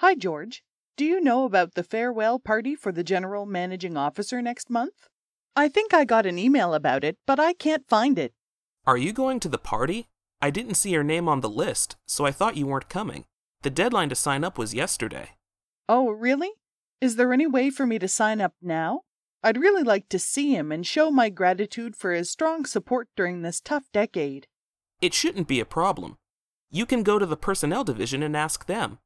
Hi, George. Do you know about the farewell party for the general managing officer next month? I think I got an email about it, but I can't find it. Are you going to the party? I didn't see your name on the list, so I thought you weren't coming. The deadline to sign up was yesterday. Oh, really? Is there any way for me to sign up now? I'd really like to see him and show my gratitude for his strong support during this tough decade. It shouldn't be a problem. You can go to the personnel division and ask them.